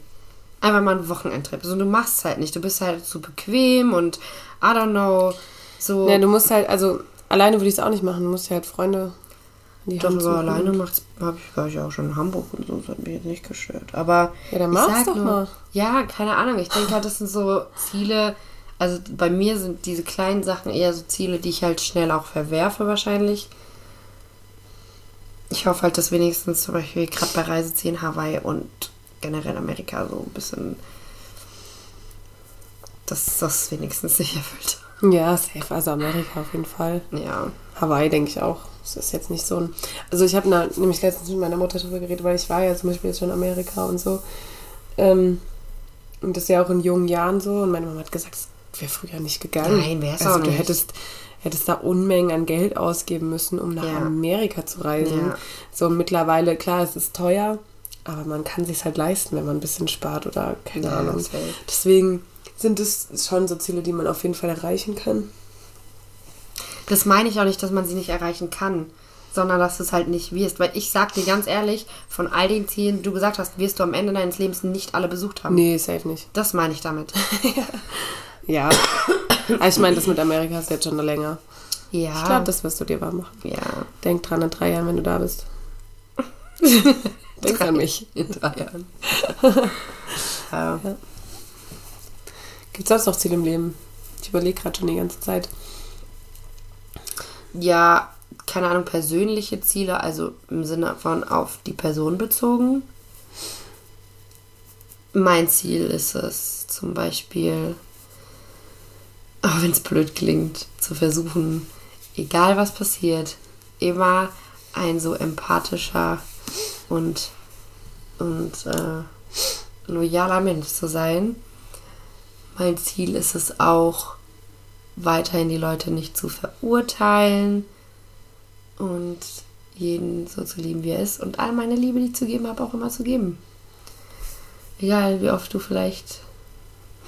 Einfach mal einen Wochenendtrip. So, du machst halt nicht. Du bist halt so bequem und I don't know. So. Ja, du musst halt, also alleine würde ich es auch nicht machen. Du musst ja halt Freunde die doch suchen. alleine macht's, hab ich, war ich auch schon in Hamburg und so, das hat mich jetzt nicht gestört. Aber Ja, dann mach's doch mal. Ja, keine Ahnung. Ich denke halt, das sind so Ziele. Also bei mir sind diese kleinen Sachen eher so Ziele, die ich halt schnell auch verwerfe wahrscheinlich. Ich hoffe halt, dass wenigstens zum Beispiel gerade bei Reisezielen Hawaii und generell Amerika so ein bisschen, dass das wenigstens sich erfüllt. Ja, safe. Also Amerika auf jeden Fall. Ja. Hawaii denke ich auch. Das ist jetzt nicht so ein. Also ich habe nämlich letztens mit meiner Mutter darüber geredet, weil ich war ja zum Beispiel jetzt schon in Amerika und so. Ähm, und das ja auch in jungen Jahren so. Und meine Mama hat gesagt, es wäre früher nicht gegangen. Nein, wär's also auch du nicht. hättest, hättest da Unmengen an Geld ausgeben müssen, um nach Ja. Amerika zu reisen. Ja. So mittlerweile, klar, es ist teuer, aber man kann sich halt leisten, wenn man ein bisschen spart oder keine Ja, Ahnung. Deswegen sind es schon so Ziele, die man auf jeden Fall erreichen kann. Das meine ich auch nicht, dass man sie nicht erreichen kann, sondern dass du es halt nicht wirst. Weil ich sag dir ganz ehrlich, von all den Zielen, die du gesagt hast, wirst du am Ende deines Lebens nicht alle besucht haben. Nee, safe nicht. Das meine ich damit. Ja. Aber ich meine, das mit Amerika ist jetzt schon länger. Ja. Ich glaube, das wirst du dir wahr machen. ja. Denk dran in drei Jahren, wenn du da bist. Denk an mich. In drei Jahren. Ja. Gibt es sonst noch Ziele im Leben? Ich überlege gerade schon die ganze Zeit. ja, keine Ahnung, persönliche Ziele, also im Sinne von auf die Person bezogen. Mein Ziel ist es zum Beispiel, auch wenn es blöd klingt, zu versuchen, egal was passiert, immer ein so empathischer und, und äh, loyaler Mensch zu sein. Mein Ziel ist es auch, weiterhin die Leute nicht zu verurteilen und jeden so zu lieben, wie er ist und all meine Liebe, die ich zu geben habe, auch immer zu geben. Egal, wie oft du vielleicht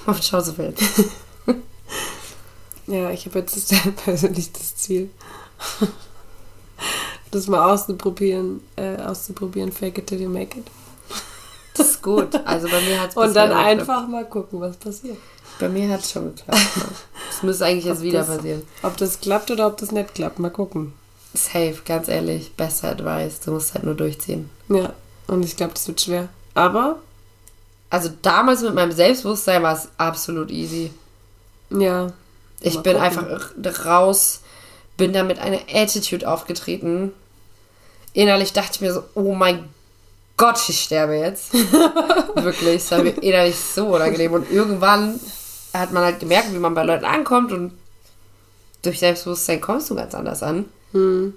auf die Schnauze fällst. Ja, ich habe jetzt persönlich das Ziel, das mal auszuprobieren, äh, auszuprobieren, fake it till you make it. Das ist gut. Also bei mir hat es Und dann einfach mal gucken, was passiert. Bei mir hat es schon geklappt. Das müsste eigentlich jetzt Ob wieder das- passieren. Ob das klappt oder ob das nicht klappt, mal gucken. Safe, ganz ehrlich. Bester Advice. Du musst halt nur durchziehen. Ja, und ich glaube, das wird schwer. Aber, Also damals mit meinem Selbstbewusstsein war es absolut easy. ja. Ich Mal bin gucken. einfach raus, bin da mit einer Attitude aufgetreten. Innerlich dachte ich mir so, oh mein Gott, ich sterbe jetzt. Wirklich, es war mir innerlich so unangenehm. Und irgendwann hat man halt gemerkt, wie man bei Leuten ankommt und durch Selbstbewusstsein kommst du ganz anders an. Hm.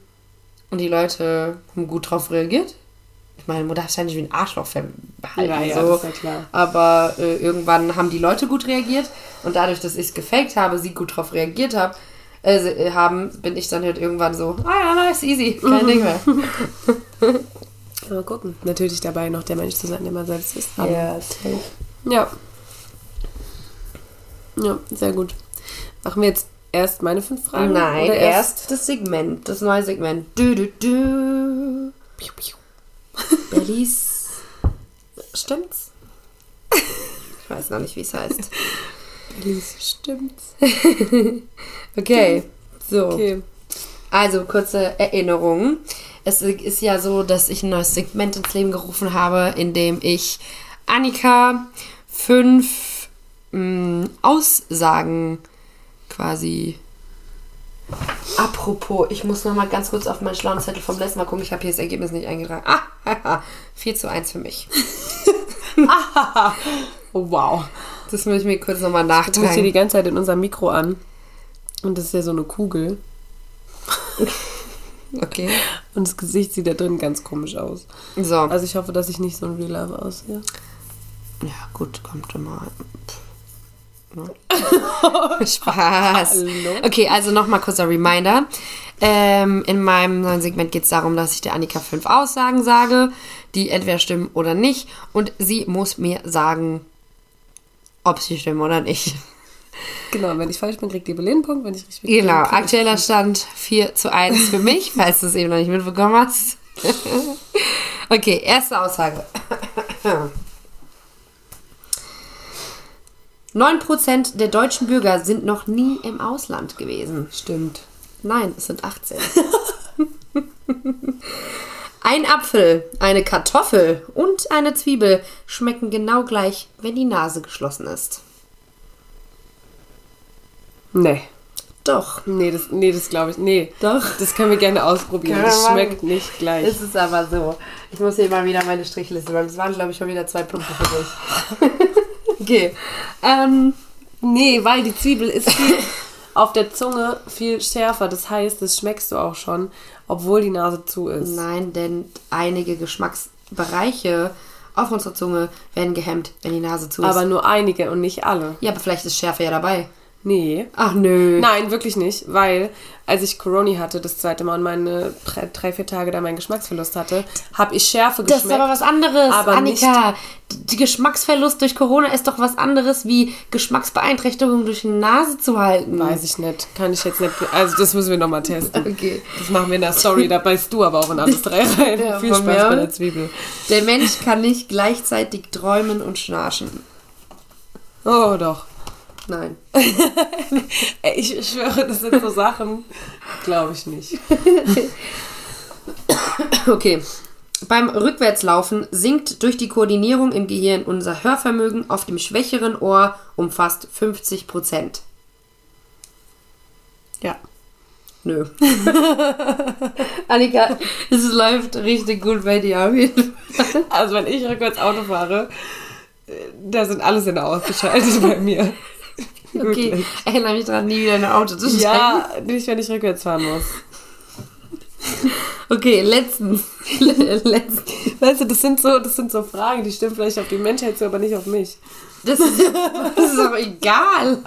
Und die Leute haben gut drauf reagiert. Ich meine, darf es ja nicht wie ein Arschloch verhalten. Ja, ja, so. ist ja klar. Aber äh, irgendwann haben die Leute gut reagiert. Und dadurch, dass ich es gefaked habe, sie gut drauf reagiert hab, äh, äh, haben, bin ich dann halt irgendwann so, ah ja, nice, easy, kein Ding mehr. Mal gucken. Natürlich dabei noch der Mensch zu sein, der man selbst ist. Aber- Ja, safe. Ja. Ja, sehr gut. Machen wir jetzt erst meine fünf Fragen? Nein, oder erst das Segment, das neue Segment. Du, du, du. Piu, piu. Bellies. Stimmt's? Ich weiß noch nicht, wie es heißt. Alice, stimmt's? Okay, so. Okay. Also, kurze Erinnerung. Es ist ja so, dass ich ein neues Segment ins Leben gerufen habe, in dem ich Annika fünf mh, Aussagen quasi. Apropos, ich muss noch mal ganz kurz auf meinen schlauen Zettel vom letzten Mal gucken. Ich habe hier das Ergebnis nicht eingetragen. Ah, haha, 4 zu 1 für mich. Oh, wow. Das muss ich mir kurz noch mal Ich muss hier die nachtragen. ganze Zeit in unser Mikro an. Und das ist ja so eine Kugel. Okay. Und das Gesicht sieht da drin ganz komisch aus. So. Also ich hoffe, dass ich nicht so ein Real Life aussehe. Ja, gut, kommt immer. Ne? Spaß. Hallo? Okay, also nochmal kurzer Reminder. Ähm, in meinem neuen Segment geht es darum, dass ich der Annika fünf Aussagen sage, die entweder stimmen oder nicht. Und sie muss mir sagen, ob sie stimmen oder nicht. Genau, wenn ich falsch bin, kriegt die Berlin einen Punkt. Wenn ich richtig bin, Genau, aktueller Stand 4 zu 1 für mich, falls du es eben noch nicht mitbekommen hast. okay, erste Aussage. 9% der deutschen Bürger sind noch nie im Ausland gewesen. Stimmt. Nein, es sind 18. Ein Apfel, eine Kartoffel und eine Zwiebel schmecken genau gleich, wenn die Nase geschlossen ist. Nee. Doch. Nee, das, nee, das glaube ich. Nee. Doch. Das können wir gerne ausprobieren. Das machen. schmeckt nicht gleich. Es ist aber so. Ich muss hier mal wieder meine Strichliste, weil das waren, glaube ich, schon wieder zwei Punkte für dich. okay. Ähm, Nee, weil die Zwiebel ist viel auf der Zunge viel schärfer. Das heißt, das schmeckst du auch schon, obwohl die Nase zu ist. nein, denn einige Geschmacksbereiche auf unserer Zunge werden gehemmt, wenn die Nase zu ist. Aber nur einige und nicht alle. ja, aber vielleicht ist Schärfe ja dabei. Nee. Ach nö. Nein, wirklich nicht, weil als ich Corona hatte, das zweite Mal und meine drei, vier Tage da meinen Geschmacksverlust hatte, habe ich Schärfe Das geschmeckt. ist aber was anderes, aber Annika. Die Geschmacksverlust durch Corona ist doch was anderes, wie Geschmacksbeeinträchtigung durch die Nase zu halten. Weiß ich nicht. Kann ich jetzt nicht. Also, das müssen wir nochmal testen. Okay. Das machen wir in der Story. Da beißt du aber auch in alles drei rein. Ja, Viel Spaß bei der Zwiebel. Der Mensch kann nicht gleichzeitig träumen und schnarchen. Oh, doch. Nein. Ich schwöre, das sind so Sachen, glaube ich nicht. Okay. Beim Rückwärtslaufen sinkt durch die Koordinierung im Gehirn unser Hörvermögen auf dem schwächeren Ohr um fast 50 Prozent. Ja. Nö. Annika, es läuft richtig gut bei dir. Also wenn ich rückwärts Auto fahre, äh, da sind alle Sinne ausgeschaltet bei mir. Okay, erinnere mich dran, nie wieder in ein Auto zu steigen. Ja, nicht, wenn ich rückwärts fahren muss. Okay, letztens. letztens. Weißt du, das sind so, das sind so Fragen, die stimmen vielleicht auf die Menschheit zu, aber nicht auf mich. Das ist, das ist auch egal.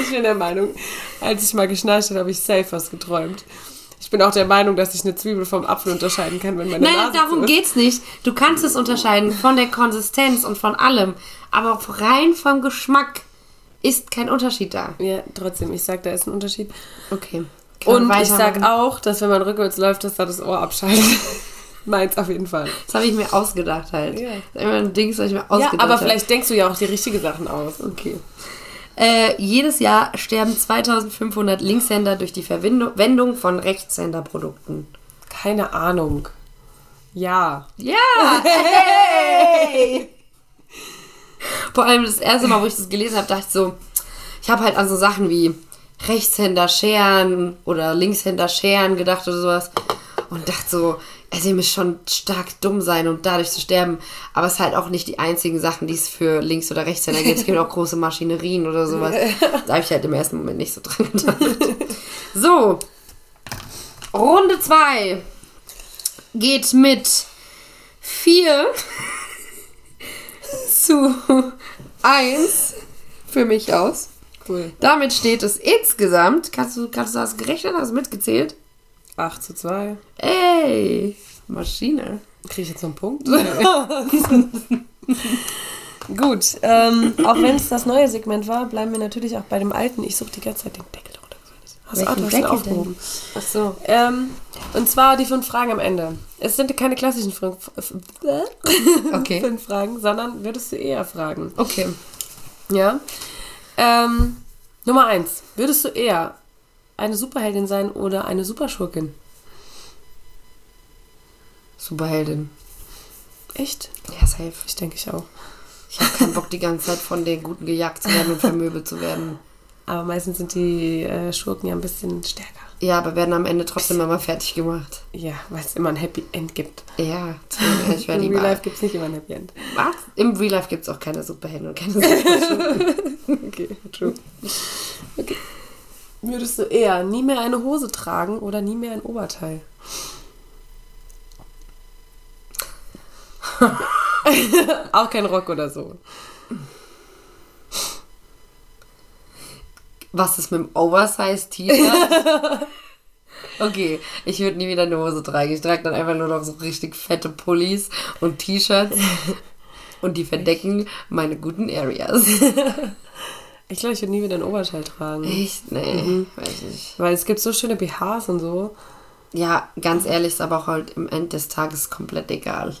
Ich bin der Meinung, als ich mal geschnarcht habe, habe ich safe was geträumt. Ich bin auch der Meinung, dass ich eine Zwiebel vom Apfel unterscheiden kann, wenn meine Nein, Nase darum ist. geht's nicht. Du kannst es unterscheiden von der Konsistenz und von allem. Aber rein vom Geschmack ist kein Unterschied da. Ja, trotzdem, ich sag, da ist ein Unterschied. Okay. Und ich sag auch, dass wenn man rückwärts läuft, dass da das Ohr abschaltet. Meins auf jeden Fall. Das habe ich mir ausgedacht halt. Ja. Das ist immer ein Ding, das ich mir Ja, ausgedacht aber habe. vielleicht denkst du ja auch die richtigen Sachen aus. Okay. Äh, jedes Jahr sterben 2500 Linkshänder durch die Verwendung von Rechtshänderprodukten. Keine Ahnung. Ja. Ja! Hey! Vor allem das erste Mal, wo ich das gelesen habe, dachte ich so, ich habe halt an so Sachen wie Rechtshänder scheren oder Linkshänder scheren gedacht oder sowas. Und dachte so, also ihr müsst schon stark dumm sein und dadurch zu sterben. Aber es ist halt auch nicht die einzigen Sachen, die es für Links- oder Rechtshänder gibt. Es gibt auch große Maschinerien oder sowas. Da habe ich halt im ersten Moment nicht so dran gedacht. So, Runde 2 geht mit 4 zu 1 für mich aus. Cool. Damit steht es insgesamt, kannst du, kannst du das gerechnet, hast du mitgezählt? 8 zu 2. Ey, Maschine. Kriege ich jetzt noch einen Punkt? Gut, ähm, auch wenn es das neue Segment war, bleiben wir natürlich auch bei dem alten. Ich suche die ganze Zeit den Deckel drunter. Hast du ihn Deckel aufgehoben. Ach so. Ähm, und zwar die fünf Fragen am Ende. Es sind keine klassischen fünf, Okay. fünf Fragen, sondern würdest du eher fragen. Okay. Ja. Ähm, Nummer eins. Würdest du eher eine Superheldin sein oder eine Superschurkin? Superheldin. Echt? Ja, safe. Ich denke ich auch. Ich habe keinen Bock, die ganze Zeit von den Guten gejagt zu werden und vermöbelt zu werden. Aber meistens sind die äh, Schurken ja ein bisschen stärker. Ja, aber werden am Ende trotzdem immer fertig gemacht. Ja, weil es immer ein Happy End gibt. Ja, ich wäre Im. Real Life gibt es nicht immer ein Happy End. Was? Im Real Life gibt es auch keine Superhelden und keine Superschurken. Okay, true. Okay. Würdest du eher nie mehr eine Hose tragen oder nie mehr ein Oberteil? Auch kein Rock oder so. Was ist mit dem Oversize-T-Shirt? Okay, ich würde nie wieder eine Hose tragen. Ich trage dann einfach nur noch so richtig fette Pullis und T-Shirts. Und die verdecken meine guten Areas. Ich glaube, ich würde nie wieder ein Oberteil tragen. Echt? Nee, weiß nicht. Weil es gibt so schöne BHs und so. Ja, ganz ehrlich, ist aber auch halt im End des Tages komplett egal.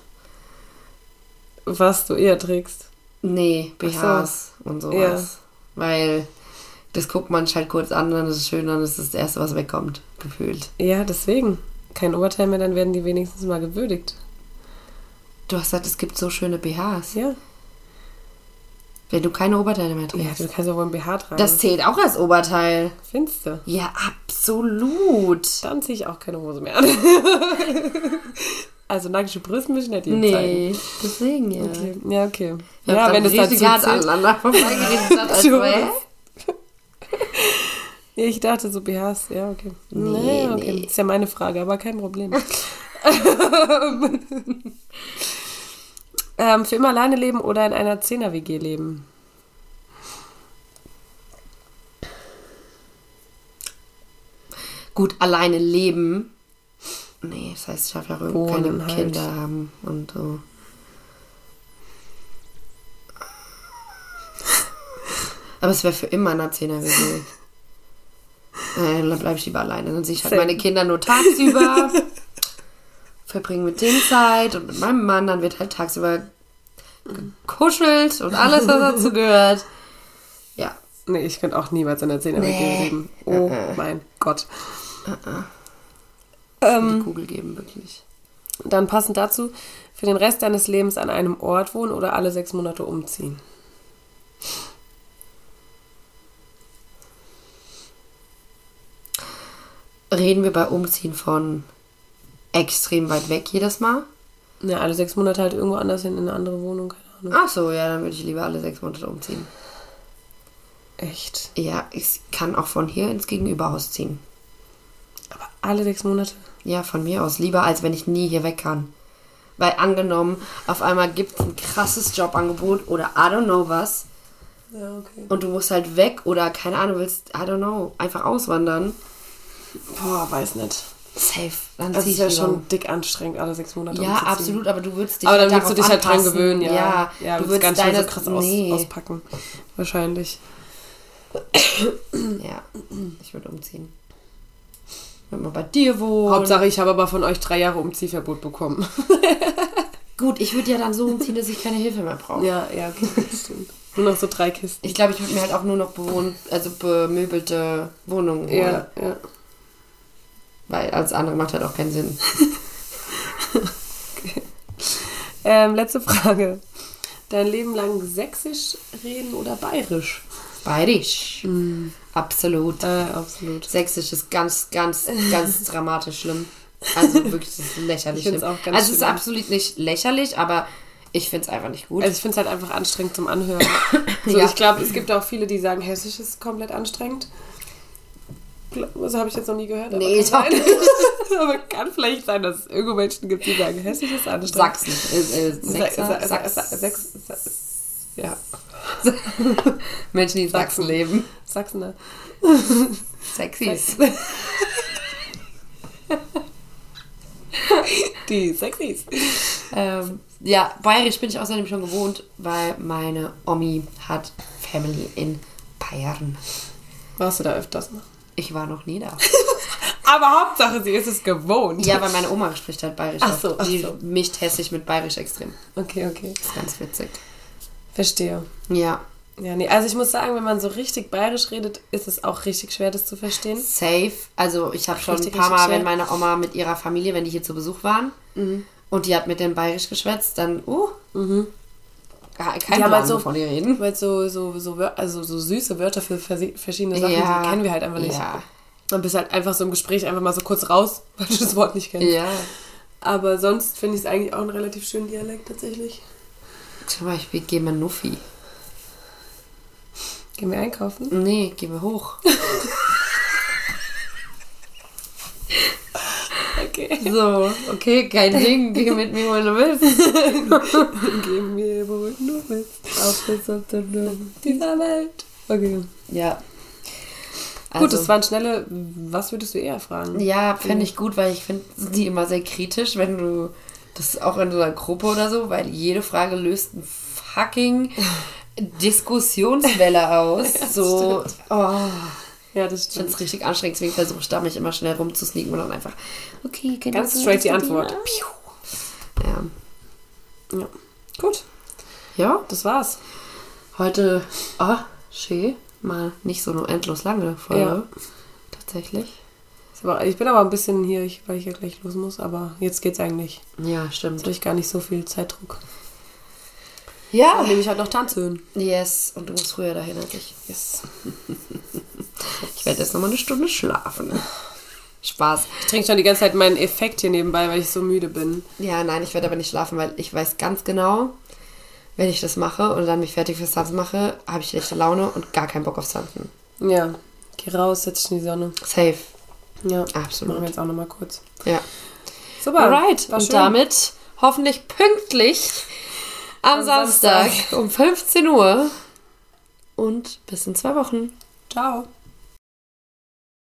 Was du eher trägst. Nee, Ach so. BHs und sowas. Weil das guckt man sich halt kurz an, dann ist es schön, dann ist es das Erste, was wegkommt, gefühlt. Ja, deswegen. Kein Oberteil mehr, dann werden die wenigstens mal gewürdigt. Du hast gesagt, es gibt so schöne BHs. Ja. Wenn du keine Oberteile mehr Ja, trägst. du kannst ja wohl ein BH tragen. das zählt auch als Oberteil. findest du. Ja, absolut. Dann ziehe ich auch keine Hose mehr an. also nackte Brüste müssen nicht jedem Nee, zeigen. deswegen ja. Okay. Ja, okay. Wir ja, wenn es dazu zählt. aneinander vorbeigeredet hat. Also? Ja, ich dachte so BHs, ja, okay. Nee, Nee, okay. nee. Ist ja meine Frage, aber kein Problem. Ähm, für immer alleine leben oder in einer 10er-WG leben? Gut, alleine leben. Nee, das heißt, ich darf ja keine halt. Kinder haben und so. Aber es wäre für immer eine 10er WG. Äh, dann bleibe ich lieber alleine. Dann sehe ich halt meine Kinder nur tagsüber. verbringe mit denen Zeit und mit meinem Mann. Dann wird halt tagsüber gekuschelt und alles, was dazu gehört. Ja. Nee, ich könnte auch niemals in einer 10er-WG Nee. leben. Oh Äh, äh. mein Gott. Ähm, die Kugel geben, wirklich. Dann passend dazu, für den Rest deines Lebens an einem Ort wohnen oder alle sechs Monate umziehen. Reden wir bei Umziehen von extrem weit weg jedes Mal? Ja, alle sechs Monate halt irgendwo anders hin in eine andere Wohnung, keine Ahnung. Ach so, ja, dann würde ich lieber alle sechs Monate umziehen. Echt. Ja, ich kann auch von hier ins Gegenüberhaus ziehen. Aber alle sechs Monate? Ja, von mir aus. Lieber, als wenn ich nie hier weg kann. Weil angenommen, auf einmal gibt es ein krasses Jobangebot oder I don't know was Ja, okay. und du musst halt weg oder keine Ahnung, willst, I don't know, einfach auswandern. Boah, weiß nicht. Safe. Dann Das ist ja schon dick anstrengend, alle sechs Monate Ja, absolut, aber du würdest dich Aber dann halt willst du dich darauf halt dran anpassen. gewöhnen, ja. Ja, ja du würdest ganz schnell deine, so krass aus, nee. auspacken. Wahrscheinlich. Ja, ich würde umziehen. Wenn man bei dir wohnt. Hauptsache, ich habe aber von euch drei Jahre Umziehverbot bekommen. Gut, ich würde ja dann so umziehen, dass ich keine Hilfe mehr brauche. ja, ja, okay, stimmt. Nur noch so drei Kisten. Ich glaube, ich würde mir halt auch nur noch bewohnt, also bemöbelte Wohnungen holen. Ja, ja. Weil alles andere macht halt auch keinen Sinn. Ähm, letzte Frage. Dein Leben lang sächsisch reden oder bayerisch? Bayerisch. Absolut. Äh, absolut. Sächsisch ist ganz, ganz, ganz dramatisch schlimm. Also wirklich, das ist lächerlich Ich auch ganz also es ist schlimm. absolut nicht lächerlich, aber ich finde es einfach nicht gut. Also ich finde es halt einfach anstrengend zum Anhören. So, Ja. Ich glaube, es gibt auch viele, die sagen, Hessisch ist komplett anstrengend. Das habe ich jetzt noch nie gehört. Nee, ich sein. aber kann vielleicht sein, dass es irgendwo Menschen gibt, die sagen, Hessisch ist anstrengend. Sachsen. Äh, äh, Sa- Sechser, Sa- Sa- Sachs- Sa- Sechs- Sa- Ja, Menschen, die in Sachsen leben. Sachsener. Sexys. Die Sexys. Ähm, ja, bayerisch bin ich außerdem schon gewohnt, weil meine Omi hat Family in Bayern. Warst du da öfters mal? Ich war noch nie da. Aber Hauptsache, sie ist es gewohnt. Ja, weil meine Oma spricht halt bayerisch. Ach so, ach Die so. mischt hessisch mit bayerisch extrem. Okay, okay. Das ist ganz witzig. Verstehe. Ja, Ja, nee, also ich muss sagen, wenn man so richtig bayerisch redet, ist es auch richtig schwer, das zu verstehen. safe. Also ich habe schon Richtig, ein paar Mal, schwer. wenn meine Oma mit ihrer Familie, wenn die hier zu Besuch waren Mhm. und die hat mit denen bayerisch geschwätzt, dann, uh, kein Die Plan, haben halt so- wovon die reden. Weil so, so, so, also so süße Wörter für verschiedene Sachen, Ja. die kennen wir halt einfach nicht. Ja, Dann bist halt einfach so im Gespräch einfach mal so kurz raus, weil du das Wort nicht kennst. ja. Aber sonst finde ich es eigentlich auch einen relativ schönen Dialekt tatsächlich. Zum Beispiel, geh mal Nuffi. Gehen wir einkaufen? Nee, geh mal hoch. Okay. So, okay, kein Ding, geh mit mir, wo du willst. Geh mir, wo du willst. Auf bis auf den dieser Welt. Okay. Ja. Gut, das waren schnelle. Was würdest du eher fragen? Also Ja, fände ich gut, weil ich finde die immer sehr kritisch, wenn du das auch in so einer Gruppe oder so, weil jede Frage löst eine fucking Diskussionswelle aus. so, oh, Ja, das ich finde stimmt. es richtig anstrengend, deswegen versuche ich da mich immer schnell rumzusneaken und dann einfach, okay, können Ganz straight die Antwort. Ja. Ja. Gut, ja, das war's. heute, oh, schön, mal nicht so eine endlos lange Folge. Ja. Tatsächlich. Ich bin aber ein bisschen hier, weil ich ja gleich los muss, aber jetzt geht's eigentlich. Ja, Jetzt stimmt. habe ich gar nicht so viel Zeitdruck. Ja. Dann nehme ich halt noch Tanzhöhen. Yes, und du musst früher dahin als ich. Yes. Ich werde jetzt nochmal eine Stunde schlafen. Spaß. Ich trinke schon die ganze Zeit meinen Effekt hier nebenbei, weil ich so müde bin. Ja, nein, ich werde aber nicht schlafen, weil ich weiß ganz genau, wenn ich das mache und dann mich fertig fürs Tanzen mache, habe ich schlechte Laune und gar keinen Bock aufs Tanzen. Ja. Geh raus, setz dich in die Sonne. Safe. Ja. Absolut. Machen wir jetzt auch nochmal kurz. Ja. Super. Alright. Und schön. damit hoffentlich pünktlich am, Am Samstag, Samstag. um 15 Uhr. Und bis in zwei Wochen. Ciao.